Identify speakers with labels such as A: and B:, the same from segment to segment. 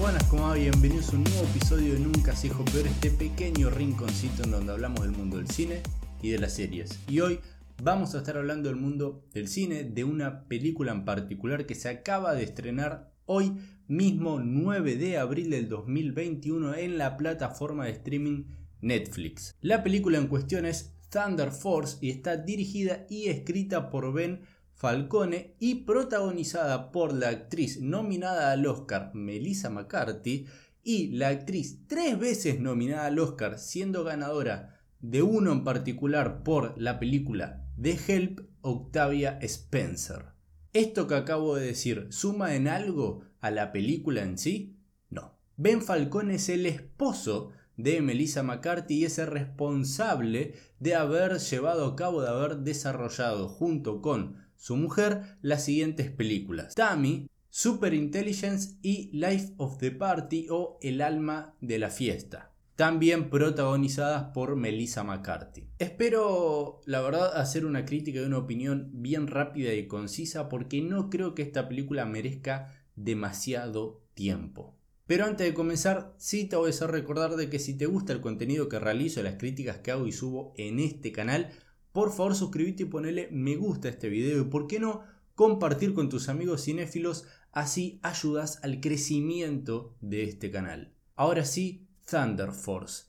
A: Buenas, como va? Bienvenidos a un nuevo episodio de Nunca se dijo peor, este pequeño rinconcito en donde hablamos del mundo del cine y de las series. Y hoy vamos a estar hablando del mundo del cine, de una película en particular que se acaba de estrenar hoy mismo 9 de abril del 2021 en la plataforma de streaming Netflix. La película en cuestión es Thunder Force y está dirigida y escrita por Ben Falcone y protagonizada por la actriz nominada al Oscar Melissa McCarthy y la actriz tres veces nominada al Oscar siendo ganadora de uno en particular por la película The Help Octavia Spencer. ¿Esto que acabo de decir suma en algo a la película en sí? No. Ben Falcone es el esposo de Melissa McCarthy y es el responsable de haber llevado a cabo, de haber desarrollado junto con su mujer las siguientes películas. Tammy, Super Intelligence y Life of the Party o El alma de la fiesta. También protagonizadas por Melissa McCarthy. Espero, la verdad, hacer una crítica y una opinión bien rápida y concisa porque no creo que esta película merezca demasiado tiempo. Pero antes de comenzar, sí te voy a hacer recordar de que si te gusta el contenido que realizo, las críticas que hago y subo en este canal, por favor suscríbete y ponele me gusta a este video y por qué no compartir con tus amigos cinéfilos, así ayudas al crecimiento de este canal. Ahora sí, Thunder Force.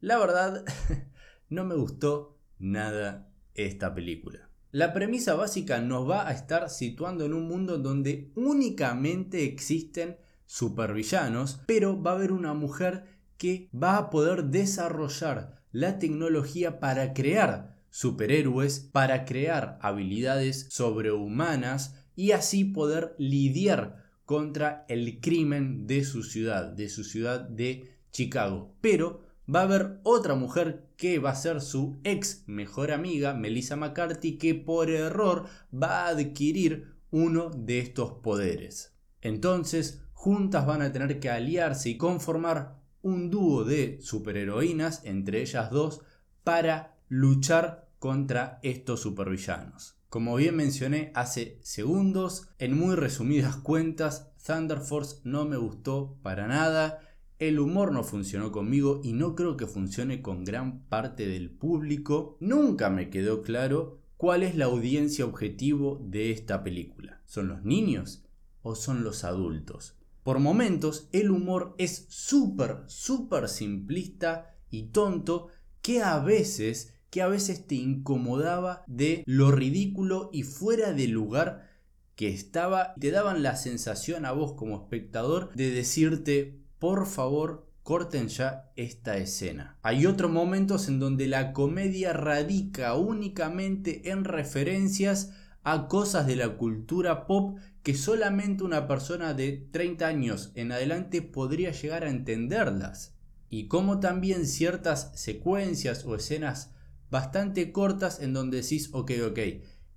A: La verdad, no me gustó nada esta película. La premisa básica nos va a estar situando en un mundo donde únicamente existen supervillanos, pero va a haber una mujer que va a poder desarrollar la tecnología para crear superhéroes para crear habilidades sobrehumanas y así poder lidiar contra el crimen de su ciudad, de su ciudad de Chicago. Pero va a haber otra mujer que va a ser su ex mejor amiga, Melissa McCarthy, que por error va a adquirir uno de estos poderes. Entonces, juntas van a tener que aliarse y conformar un dúo de superheroínas, entre ellas dos, para luchar contra estos supervillanos. Como bien mencioné hace segundos, en muy resumidas cuentas, Thunder Force no me gustó para nada, el humor no funcionó conmigo y no creo que funcione con gran parte del público. Nunca me quedó claro cuál es la audiencia objetivo de esta película. ¿Son los niños o son los adultos? Por momentos el humor es súper, súper simplista y tonto que a veces que a veces te incomodaba de lo ridículo y fuera de lugar que estaba. Te daban la sensación a vos como espectador de decirte, por favor, corten ya esta escena. Hay otros momentos en donde la comedia radica únicamente en referencias a cosas de la cultura pop que solamente una persona de 30 años en adelante podría llegar a entenderlas. Y como también ciertas secuencias o escenas bastante cortas en donde decís, ok, ok,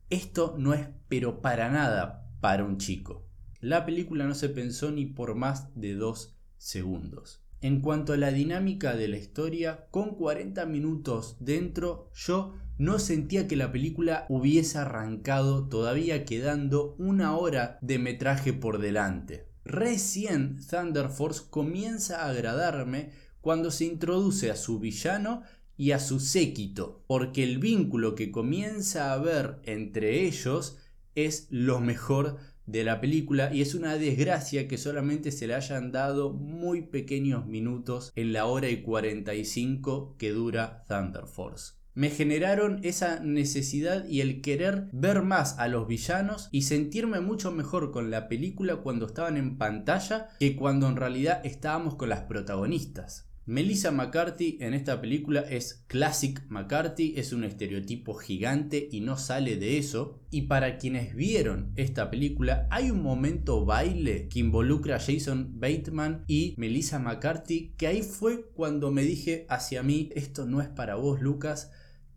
A: esto no es pero para nada para un chico. La película no se pensó ni por más de dos segundos. En cuanto a la dinámica de la historia, con 40 minutos dentro, yo no sentía que la película hubiese arrancado todavía quedando una hora de metraje por delante. Recién Thunder Force comienza a agradarme cuando se introduce a su villano y a su séquito, porque el vínculo que comienza a haber entre ellos es lo mejor de la película y es una desgracia que solamente se le hayan dado muy pequeños minutos en la hora y 45 que dura Thunder Force. Me generaron esa necesidad y el querer ver más a los villanos y sentirme mucho mejor con la película cuando estaban en pantalla que cuando en realidad estábamos con las protagonistas. Melissa McCarthy en esta película es Classic McCarthy, es un estereotipo gigante y no sale de eso. Y para quienes vieron esta película, hay un momento baile que involucra a Jason Bateman y Melissa McCarthy, que ahí fue cuando me dije hacia mí, esto no es para vos Lucas,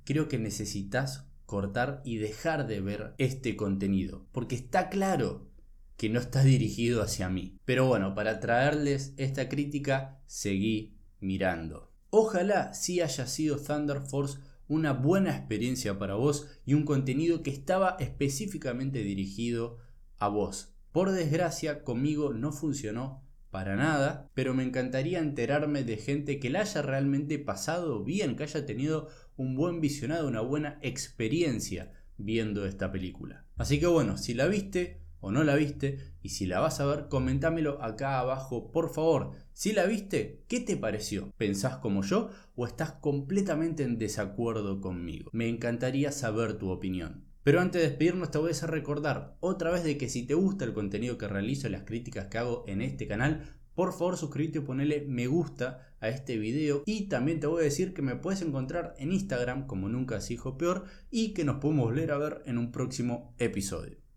A: creo que necesitas cortar y dejar de ver este contenido, porque está claro que no está dirigido hacia mí. Pero bueno, para traerles esta crítica, seguí mirando. Ojalá sí haya sido Thunder Force una buena experiencia para vos y un contenido que estaba específicamente dirigido a vos. Por desgracia, conmigo no funcionó para nada, pero me encantaría enterarme de gente que la haya realmente pasado bien, que haya tenido un buen visionado, una buena experiencia viendo esta película. Así que bueno, si la viste o no la viste y si la vas a ver, comentámelo acá abajo, por favor. Si la viste, ¿qué te pareció? ¿Pensás como yo o estás completamente en desacuerdo conmigo? Me encantaría saber tu opinión. Pero antes de despedirnos te voy a hacer recordar otra vez de que si te gusta el contenido que realizo y las críticas que hago en este canal, por favor suscríbete y ponele me gusta a este video y también te voy a decir que me puedes encontrar en Instagram como nunca se hijo peor y que nos podemos volver a ver en un próximo episodio.